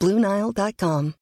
Bluenile.com.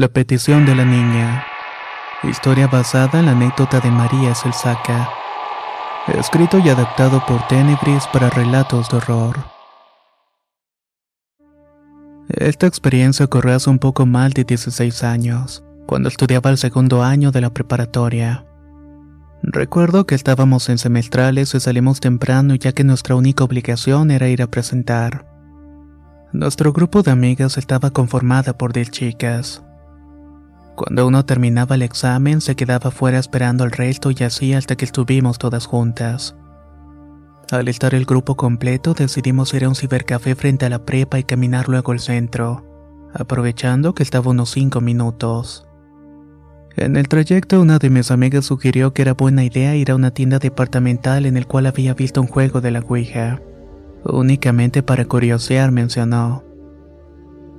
La petición de la niña. Historia basada en la anécdota de María Selsaca. Escrito y adaptado por Tenebris para relatos de horror. Esta experiencia ocurrió hace un poco más de 16 años, cuando estudiaba el segundo año de la preparatoria. Recuerdo que estábamos en semestrales y salimos temprano ya que nuestra única obligación era ir a presentar. Nuestro grupo de amigas estaba conformada por 10 chicas. Cuando uno terminaba el examen, se quedaba fuera esperando al resto y así hasta que estuvimos todas juntas. Al estar el grupo completo, decidimos ir a un cibercafé frente a la prepa y caminar luego al centro, aprovechando que estaba unos 5 minutos. En el trayecto, una de mis amigas sugirió que era buena idea ir a una tienda departamental en el cual había visto un juego de la Ouija. Únicamente para curiosear, mencionó.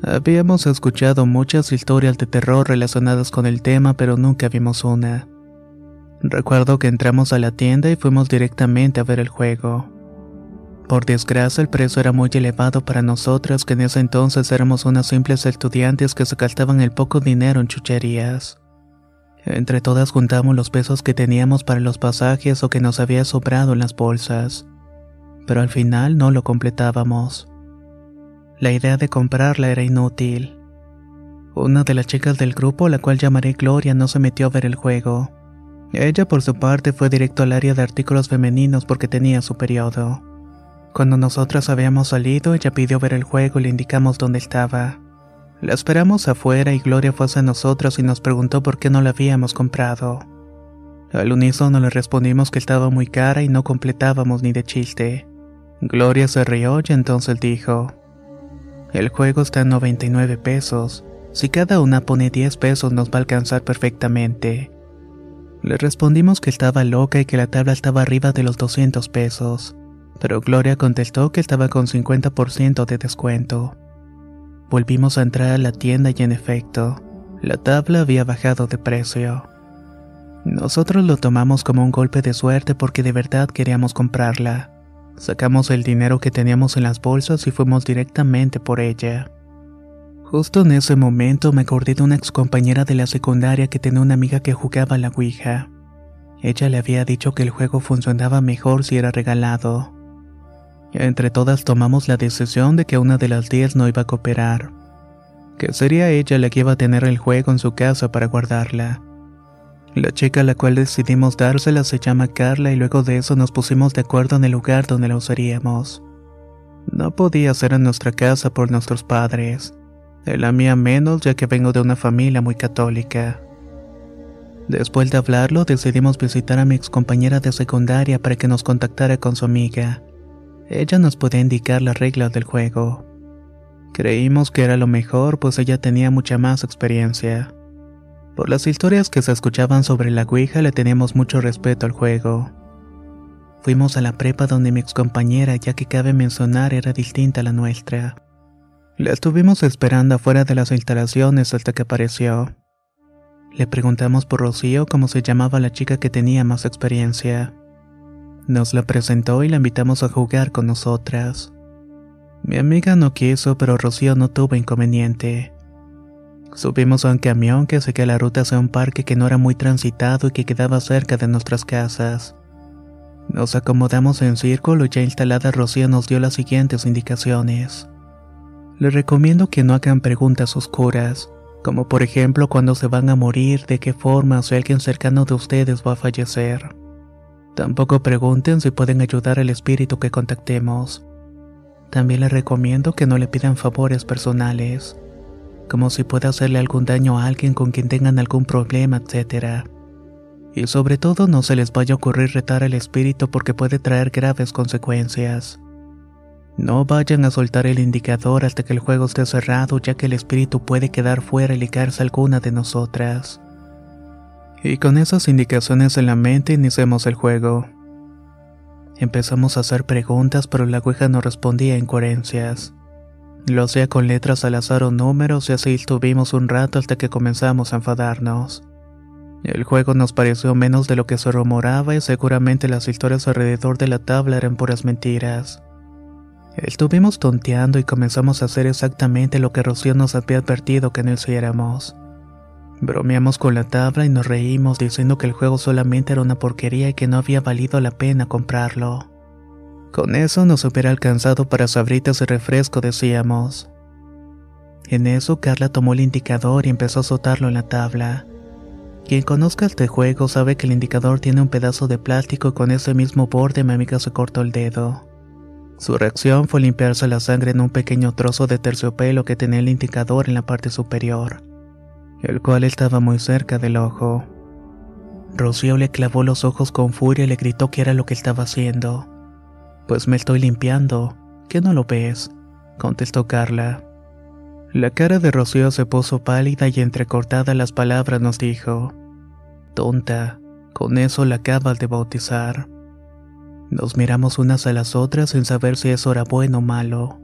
Habíamos escuchado muchas historias de terror relacionadas con el tema, pero nunca vimos una. Recuerdo que entramos a la tienda y fuimos directamente a ver el juego. Por desgracia, el precio era muy elevado para nosotras, que en ese entonces éramos unas simples estudiantes que se gastaban el poco dinero en chucherías. Entre todas juntamos los pesos que teníamos para los pasajes o que nos había sobrado en las bolsas, pero al final no lo completábamos. La idea de comprarla era inútil. Una de las chicas del grupo, la cual llamaré Gloria, no se metió a ver el juego. Ella, por su parte, fue directo al área de artículos femeninos porque tenía su periodo. Cuando nosotras habíamos salido, ella pidió ver el juego y le indicamos dónde estaba. La esperamos afuera y Gloria fue hacia nosotros y nos preguntó por qué no la habíamos comprado. Al unísono le respondimos que estaba muy cara y no completábamos ni de chiste. Gloria se rió y entonces dijo, el juego está en 99 pesos. Si cada una pone 10 pesos nos va a alcanzar perfectamente. Le respondimos que estaba loca y que la tabla estaba arriba de los 200 pesos, pero Gloria contestó que estaba con 50% de descuento. Volvimos a entrar a la tienda y en efecto, la tabla había bajado de precio. Nosotros lo tomamos como un golpe de suerte porque de verdad queríamos comprarla. Sacamos el dinero que teníamos en las bolsas y fuimos directamente por ella. Justo en ese momento me acordé de una ex compañera de la secundaria que tenía una amiga que jugaba a la Ouija. Ella le había dicho que el juego funcionaba mejor si era regalado. Entre todas tomamos la decisión de que una de las 10 no iba a cooperar, que sería ella la que iba a tener el juego en su casa para guardarla. La chica a la cual decidimos dársela se llama Carla y luego de eso nos pusimos de acuerdo en el lugar donde la usaríamos. No podía ser en nuestra casa por nuestros padres. En la mía menos ya que vengo de una familia muy católica. Después de hablarlo decidimos visitar a mi ex compañera de secundaria para que nos contactara con su amiga. Ella nos podía indicar las reglas del juego. Creímos que era lo mejor pues ella tenía mucha más experiencia. Por las historias que se escuchaban sobre la Ouija le teníamos mucho respeto al juego. Fuimos a la prepa donde mi excompañera, ya que cabe mencionar, era distinta a la nuestra. La estuvimos esperando afuera de las instalaciones hasta que apareció. Le preguntamos por Rocío cómo se llamaba la chica que tenía más experiencia. Nos la presentó y la invitamos a jugar con nosotras. Mi amiga no quiso, pero Rocío no tuvo inconveniente. Subimos a un camión que que la ruta sea un parque que no era muy transitado y que quedaba cerca de nuestras casas. Nos acomodamos en círculo y ya instalada Rocío nos dio las siguientes indicaciones. Les recomiendo que no hagan preguntas oscuras, como por ejemplo cuando se van a morir, de qué forma si alguien cercano de ustedes va a fallecer. Tampoco pregunten si pueden ayudar al espíritu que contactemos. También les recomiendo que no le pidan favores personales, como si pueda hacerle algún daño a alguien con quien tengan algún problema, etc. Y sobre todo no se les vaya a ocurrir retar al espíritu porque puede traer graves consecuencias. No vayan a soltar el indicador hasta que el juego esté cerrado ya que el espíritu puede quedar fuera y ligarse alguna de nosotras. Y con esas indicaciones en la mente iniciamos el juego. Empezamos a hacer preguntas pero la ouija no respondía en coherencias. Lo hacía con letras al azar o números y así estuvimos un rato hasta que comenzamos a enfadarnos. El juego nos pareció menos de lo que se rumoraba y seguramente las historias alrededor de la tabla eran puras mentiras. Estuvimos tonteando y comenzamos a hacer exactamente lo que Rocío nos había advertido que no hiciéramos. Bromeamos con la tabla y nos reímos diciendo que el juego solamente era una porquería y que no había valido la pena comprarlo. Con eso nos hubiera alcanzado para sabritas y refresco, decíamos. En eso Carla tomó el indicador y empezó a azotarlo en la tabla. Quien conozca este juego sabe que el indicador tiene un pedazo de plástico y con ese mismo borde mi amiga se cortó el dedo. Su reacción fue limpiarse la sangre en un pequeño trozo de terciopelo que tenía el indicador en la parte superior, el cual estaba muy cerca del ojo. Rocío le clavó los ojos con furia y le gritó que era lo que estaba haciendo. Pues me estoy limpiando, ¿qué no lo ves? contestó Carla. La cara de Rocío se puso pálida y entrecortada las palabras nos dijo, Tonta, con eso la acabas de bautizar. Nos miramos unas a las otras sin saber si eso era bueno o malo.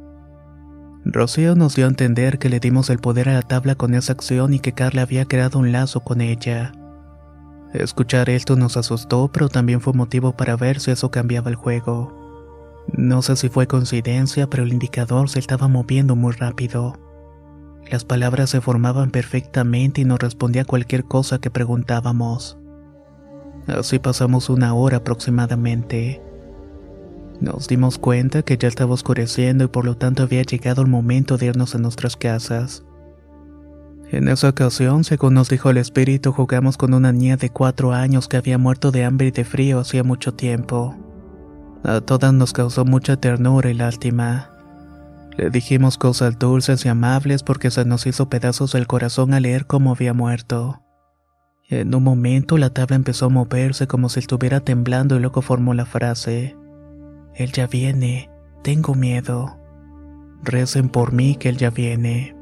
Rocío nos dio a entender que le dimos el poder a la tabla con esa acción y que Carla había creado un lazo con ella. Escuchar esto nos asustó, pero también fue motivo para ver si eso cambiaba el juego. No sé si fue coincidencia, pero el indicador se estaba moviendo muy rápido. Las palabras se formaban perfectamente y nos respondía a cualquier cosa que preguntábamos. Así pasamos una hora aproximadamente. Nos dimos cuenta que ya estaba oscureciendo y por lo tanto había llegado el momento de irnos a nuestras casas. En esa ocasión, según nos dijo el espíritu, jugamos con una niña de cuatro años que había muerto de hambre y de frío hacía mucho tiempo. A todas nos causó mucha ternura y lástima. Le dijimos cosas dulces y amables porque se nos hizo pedazos del corazón al leer cómo había muerto. En un momento la tabla empezó a moverse como si estuviera temblando y luego formó la frase. Él ya viene, tengo miedo. Recen por mí que él ya viene.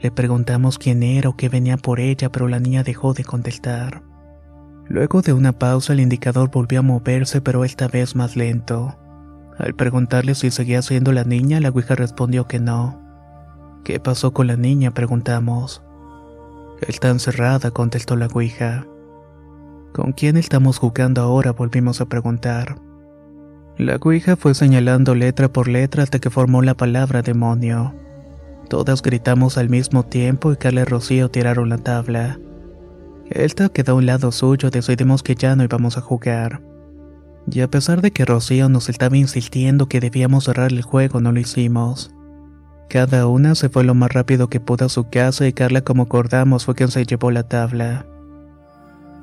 Le preguntamos quién era o qué venía por ella, pero la niña dejó de contestar. Luego de una pausa el indicador volvió a moverse, pero esta vez más lento. Al preguntarle si seguía siendo la niña, la Ouija respondió que no. ¿Qué pasó con la niña? preguntamos. Está encerrada, contestó la Ouija. ¿Con quién estamos jugando ahora? volvimos a preguntar. La Ouija fue señalando letra por letra hasta que formó la palabra demonio. Todas gritamos al mismo tiempo y Carla y Rocío tiraron la tabla. Elta quedó a un lado suyo, decidimos que ya no íbamos a jugar. Y a pesar de que Rocío nos estaba insistiendo que debíamos cerrar el juego, no lo hicimos. Cada una se fue lo más rápido que pudo a su casa y Carla, como acordamos, fue quien se llevó la tabla.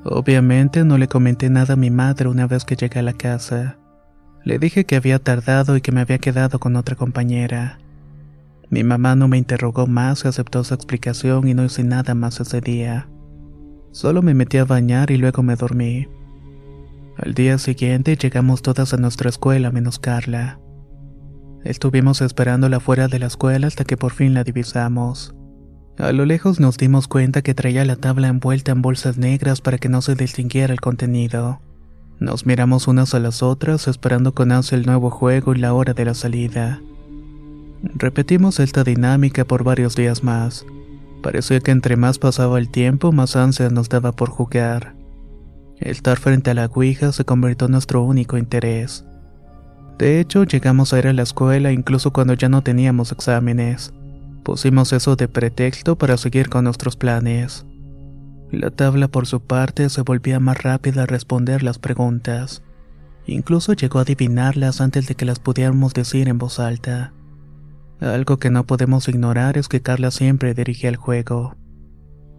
Obviamente no le comenté nada a mi madre una vez que llegué a la casa. Le dije que había tardado y que me había quedado con otra compañera. Mi mamá no me interrogó más y aceptó su explicación y no hice nada más ese día. Solo me metí a bañar y luego me dormí. Al día siguiente llegamos todas a nuestra escuela menos Carla. Estuvimos esperándola fuera de la escuela hasta que por fin la divisamos. A lo lejos nos dimos cuenta que traía la tabla envuelta en bolsas negras para que no se distinguiera el contenido. Nos miramos unas a las otras esperando con ansia el nuevo juego y la hora de la salida. Repetimos esta dinámica por varios días más. Parecía que entre más pasaba el tiempo, más ansia nos daba por jugar. Estar frente a la Ouija se convirtió en nuestro único interés. De hecho, llegamos a ir a la escuela incluso cuando ya no teníamos exámenes. Pusimos eso de pretexto para seguir con nuestros planes. La tabla por su parte se volvía más rápida a responder las preguntas. Incluso llegó a adivinarlas antes de que las pudiéramos decir en voz alta. Algo que no podemos ignorar es que Carla siempre dirigía el juego,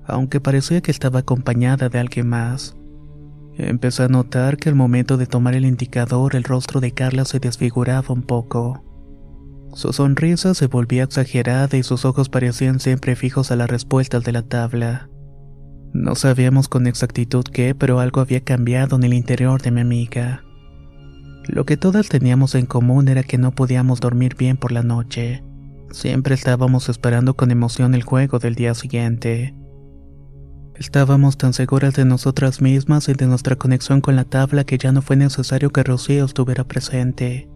aunque parecía que estaba acompañada de alguien más. Empecé a notar que al momento de tomar el indicador el rostro de Carla se desfiguraba un poco. Su sonrisa se volvía exagerada y sus ojos parecían siempre fijos a las respuestas de la tabla. No sabíamos con exactitud qué, pero algo había cambiado en el interior de mi amiga. Lo que todas teníamos en común era que no podíamos dormir bien por la noche. Siempre estábamos esperando con emoción el juego del día siguiente. Estábamos tan seguras de nosotras mismas y de nuestra conexión con la tabla que ya no fue necesario que Rocío estuviera presente.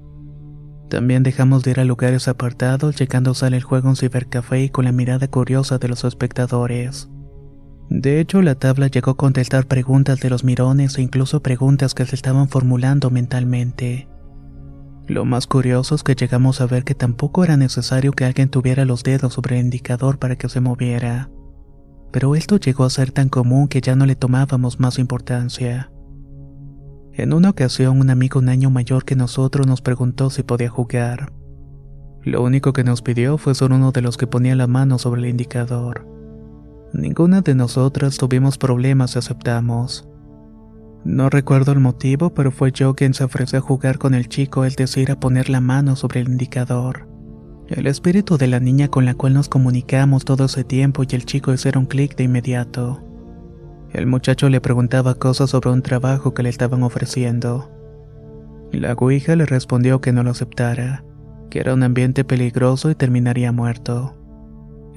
También dejamos de ir a lugares apartados, llegando a usar el juego en cibercafé y con la mirada curiosa de los espectadores. De hecho, la tabla llegó a contestar preguntas de los mirones e incluso preguntas que se estaban formulando mentalmente. Lo más curioso es que llegamos a ver que tampoco era necesario que alguien tuviera los dedos sobre el indicador para que se moviera. Pero esto llegó a ser tan común que ya no le tomábamos más importancia. En una ocasión un amigo un año mayor que nosotros nos preguntó si podía jugar. Lo único que nos pidió fue ser uno de los que ponía la mano sobre el indicador. Ninguna de nosotras tuvimos problemas y aceptamos. No recuerdo el motivo, pero fue yo quien se ofreció a jugar con el chico, es decir, a poner la mano sobre el indicador. El espíritu de la niña con la cual nos comunicamos todo ese tiempo y el chico hicieron clic de inmediato. El muchacho le preguntaba cosas sobre un trabajo que le estaban ofreciendo. La guija le respondió que no lo aceptara, que era un ambiente peligroso y terminaría muerto.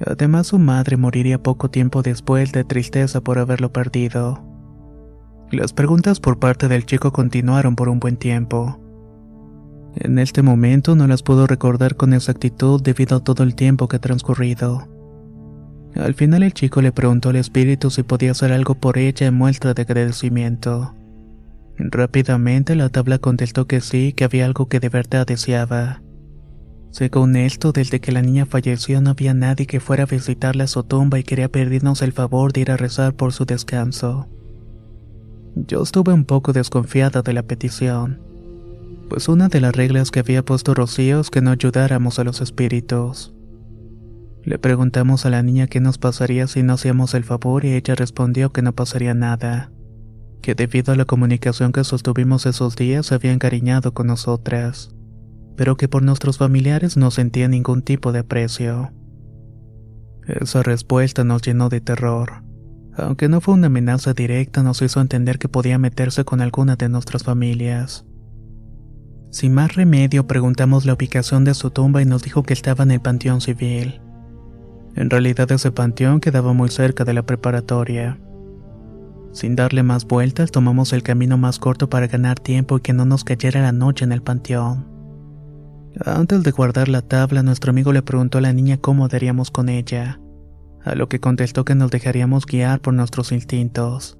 Además, su madre moriría poco tiempo después de tristeza por haberlo perdido. Las preguntas por parte del chico continuaron por un buen tiempo. En este momento no las puedo recordar con exactitud debido a todo el tiempo que ha transcurrido. Al final el chico le preguntó al espíritu si podía hacer algo por ella en muestra de agradecimiento. Rápidamente la tabla contestó que sí, que había algo que de verdad deseaba. Según esto, desde que la niña falleció no había nadie que fuera a visitarla a su tumba y quería pedirnos el favor de ir a rezar por su descanso. Yo estuve un poco desconfiada de la petición, pues una de las reglas que había puesto Rocío es que no ayudáramos a los espíritus. Le preguntamos a la niña qué nos pasaría si no hacíamos el favor y ella respondió que no pasaría nada, que debido a la comunicación que sostuvimos esos días se había encariñado con nosotras pero que por nuestros familiares no sentía ningún tipo de aprecio. Esa respuesta nos llenó de terror. Aunque no fue una amenaza directa, nos hizo entender que podía meterse con alguna de nuestras familias. Sin más remedio, preguntamos la ubicación de su tumba y nos dijo que estaba en el Panteón Civil. En realidad ese panteón quedaba muy cerca de la preparatoria. Sin darle más vueltas, tomamos el camino más corto para ganar tiempo y que no nos cayera la noche en el panteón. Antes de guardar la tabla, nuestro amigo le preguntó a la niña cómo daríamos con ella, a lo que contestó que nos dejaríamos guiar por nuestros instintos,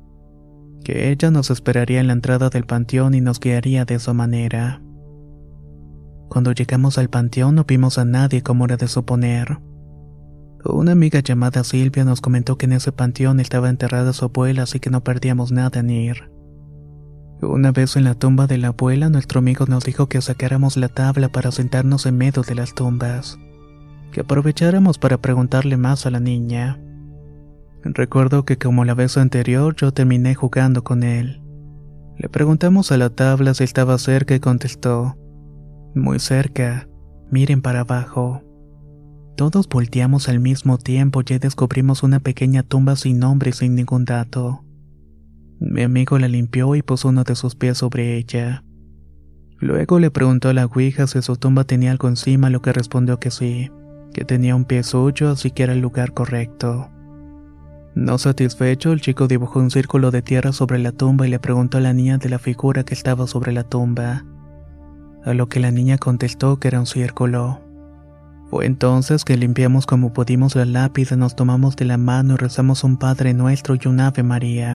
que ella nos esperaría en la entrada del panteón y nos guiaría de esa manera. Cuando llegamos al panteón no vimos a nadie como era de suponer. Una amiga llamada Silvia nos comentó que en ese panteón estaba enterrada su abuela así que no perdíamos nada en ir. Una vez en la tumba de la abuela, nuestro amigo nos dijo que sacáramos la tabla para sentarnos en medio de las tumbas, que aprovecháramos para preguntarle más a la niña. Recuerdo que como la vez anterior yo terminé jugando con él. Le preguntamos a la tabla si estaba cerca y contestó, muy cerca, miren para abajo. Todos volteamos al mismo tiempo y descubrimos una pequeña tumba sin nombre y sin ningún dato. Mi amigo la limpió y puso uno de sus pies sobre ella. Luego le preguntó a la Ouija si su tumba tenía algo encima, lo que respondió que sí, que tenía un pie suyo, así que era el lugar correcto. No satisfecho, el chico dibujó un círculo de tierra sobre la tumba y le preguntó a la niña de la figura que estaba sobre la tumba, a lo que la niña contestó que era un círculo. Fue entonces que limpiamos como pudimos la lápida, nos tomamos de la mano y rezamos un Padre Nuestro y un Ave María.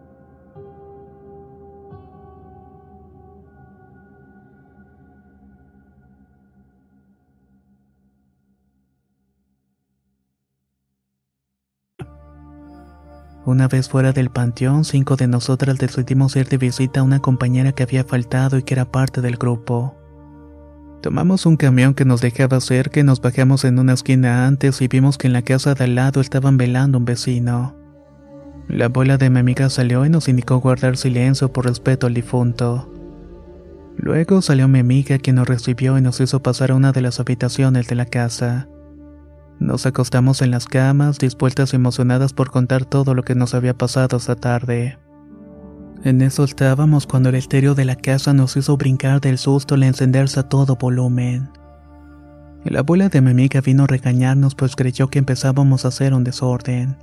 Una vez fuera del panteón, cinco de nosotras decidimos ir de visita a una compañera que había faltado y que era parte del grupo. Tomamos un camión que nos dejaba cerca y nos bajamos en una esquina antes y vimos que en la casa de al lado estaban velando un vecino. La abuela de mi amiga salió y nos indicó guardar silencio por respeto al difunto. Luego salió mi amiga quien nos recibió y nos hizo pasar a una de las habitaciones de la casa. Nos acostamos en las camas, dispuestas y emocionadas por contar todo lo que nos había pasado esa tarde. En eso estábamos cuando el estéreo de la casa nos hizo brincar del susto al encenderse a todo volumen. La abuela de mi amiga vino a regañarnos pues creyó que empezábamos a hacer un desorden.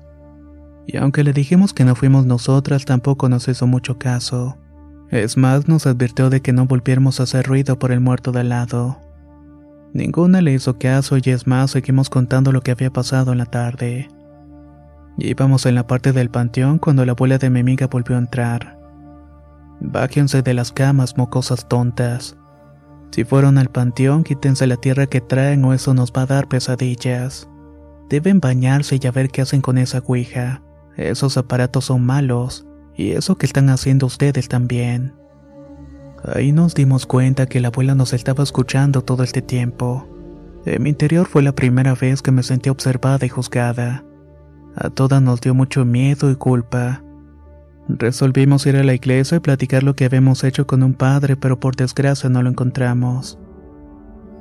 Y aunque le dijimos que no fuimos nosotras, tampoco nos hizo mucho caso. Es más, nos advirtió de que no volviéramos a hacer ruido por el muerto de al lado. Ninguna le hizo caso y es más, seguimos contando lo que había pasado en la tarde. Íbamos en la parte del panteón cuando la abuela de mi amiga volvió a entrar. Bájense de las camas, mocosas tontas. Si fueron al panteón, quítense la tierra que traen o eso nos va a dar pesadillas. Deben bañarse y a ver qué hacen con esa ouija. Esos aparatos son malos, y eso que están haciendo ustedes también. Ahí nos dimos cuenta que la abuela nos estaba escuchando todo este tiempo. En mi interior fue la primera vez que me sentí observada y juzgada. A todas nos dio mucho miedo y culpa. Resolvimos ir a la iglesia y platicar lo que habíamos hecho con un padre, pero por desgracia no lo encontramos.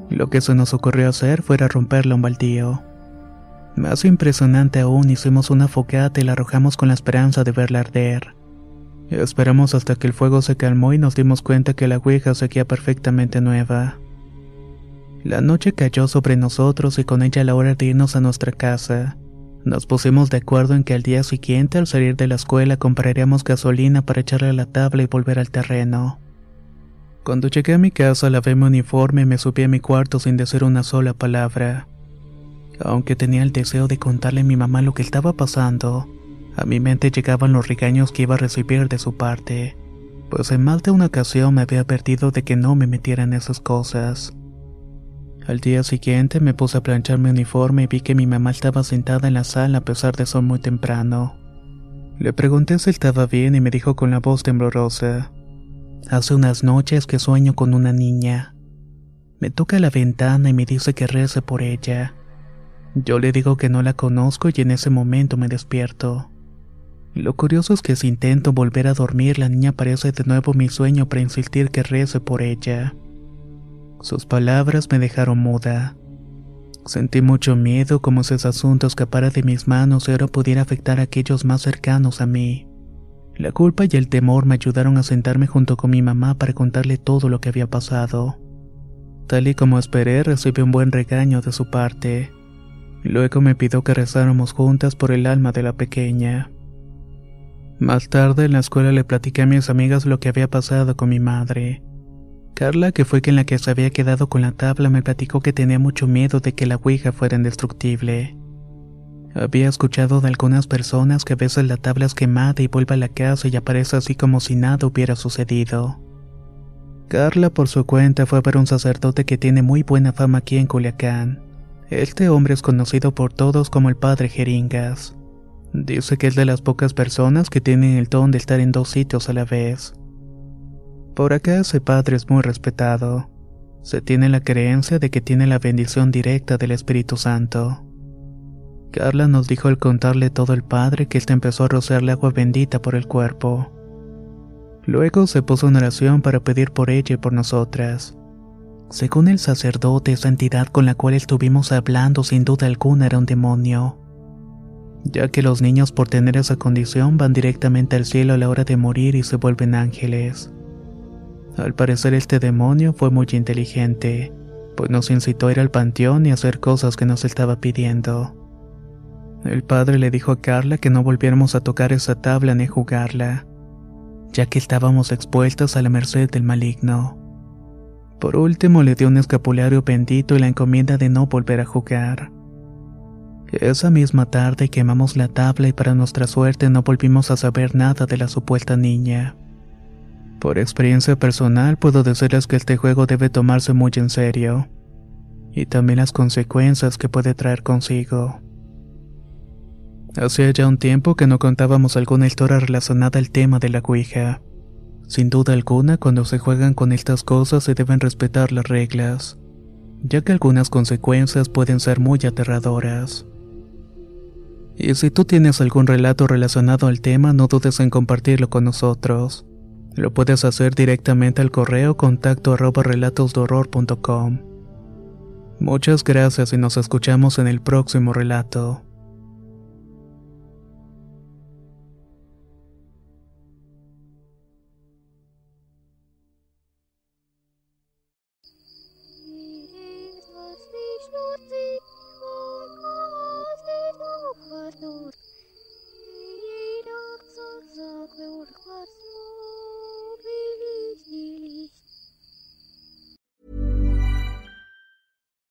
Lo que se nos ocurrió hacer fue romperle un baldío. Más impresionante aún, hicimos una fogata y la arrojamos con la esperanza de verla arder. Esperamos hasta que el fuego se calmó y nos dimos cuenta que la ouija seguía perfectamente nueva. La noche cayó sobre nosotros y con ella la hora de irnos a nuestra casa. Nos pusimos de acuerdo en que al día siguiente al salir de la escuela compraríamos gasolina para echarle a la tabla y volver al terreno. Cuando llegué a mi casa lavé mi uniforme y me subí a mi cuarto sin decir una sola palabra. Aunque tenía el deseo de contarle a mi mamá lo que estaba pasando, a mi mente llegaban los regaños que iba a recibir de su parte, pues en más de una ocasión me había advertido de que no me metiera en esas cosas. Al día siguiente me puse a planchar mi uniforme y vi que mi mamá estaba sentada en la sala a pesar de ser muy temprano. Le pregunté si estaba bien y me dijo con la voz temblorosa. Hace unas noches que sueño con una niña. Me toca la ventana y me dice que rece por ella. Yo le digo que no la conozco y en ese momento me despierto. Lo curioso es que si intento volver a dormir, la niña aparece de nuevo mi sueño para insistir que rece por ella. Sus palabras me dejaron muda. Sentí mucho miedo como si ese asunto escapara de mis manos y ahora pudiera afectar a aquellos más cercanos a mí. La culpa y el temor me ayudaron a sentarme junto con mi mamá para contarle todo lo que había pasado. Tal y como esperé, recibí un buen regaño de su parte. Luego me pidió que rezáramos juntas por el alma de la pequeña. Más tarde en la escuela le platiqué a mis amigas lo que había pasado con mi madre. Carla, que fue quien la que se había quedado con la tabla, me platicó que tenía mucho miedo de que la Ouija fuera indestructible. Había escuchado de algunas personas que a veces la tabla es quemada y vuelve a la casa y aparece así como si nada hubiera sucedido. Carla por su cuenta fue a ver un sacerdote que tiene muy buena fama aquí en Culiacán. Este hombre es conocido por todos como el padre Jeringas. Dice que es de las pocas personas que tienen el don de estar en dos sitios a la vez. Por acá ese padre es muy respetado. Se tiene la creencia de que tiene la bendición directa del Espíritu Santo. Carla nos dijo al contarle todo el padre que éste empezó a rociarle agua bendita por el cuerpo. Luego se puso en oración para pedir por ella y por nosotras. Según el sacerdote, esa entidad con la cual estuvimos hablando sin duda alguna era un demonio, ya que los niños por tener esa condición van directamente al cielo a la hora de morir y se vuelven ángeles. Al parecer este demonio fue muy inteligente, pues nos incitó a ir al panteón y hacer cosas que nos estaba pidiendo. El padre le dijo a Carla que no volviéramos a tocar esa tabla ni jugarla, ya que estábamos expuestos a la merced del maligno. Por último le dio un escapulario bendito y la encomienda de no volver a jugar. Esa misma tarde quemamos la tabla y para nuestra suerte no volvimos a saber nada de la supuesta niña. Por experiencia personal puedo decirles que este juego debe tomarse muy en serio, y también las consecuencias que puede traer consigo. Hacía ya un tiempo que no contábamos alguna historia relacionada al tema de la Ouija. Sin duda alguna, cuando se juegan con estas cosas se deben respetar las reglas, ya que algunas consecuencias pueden ser muy aterradoras. Y si tú tienes algún relato relacionado al tema, no dudes en compartirlo con nosotros. Lo puedes hacer directamente al correo contacto arroba relatosdorror.com. Muchas gracias y nos escuchamos en el próximo relato.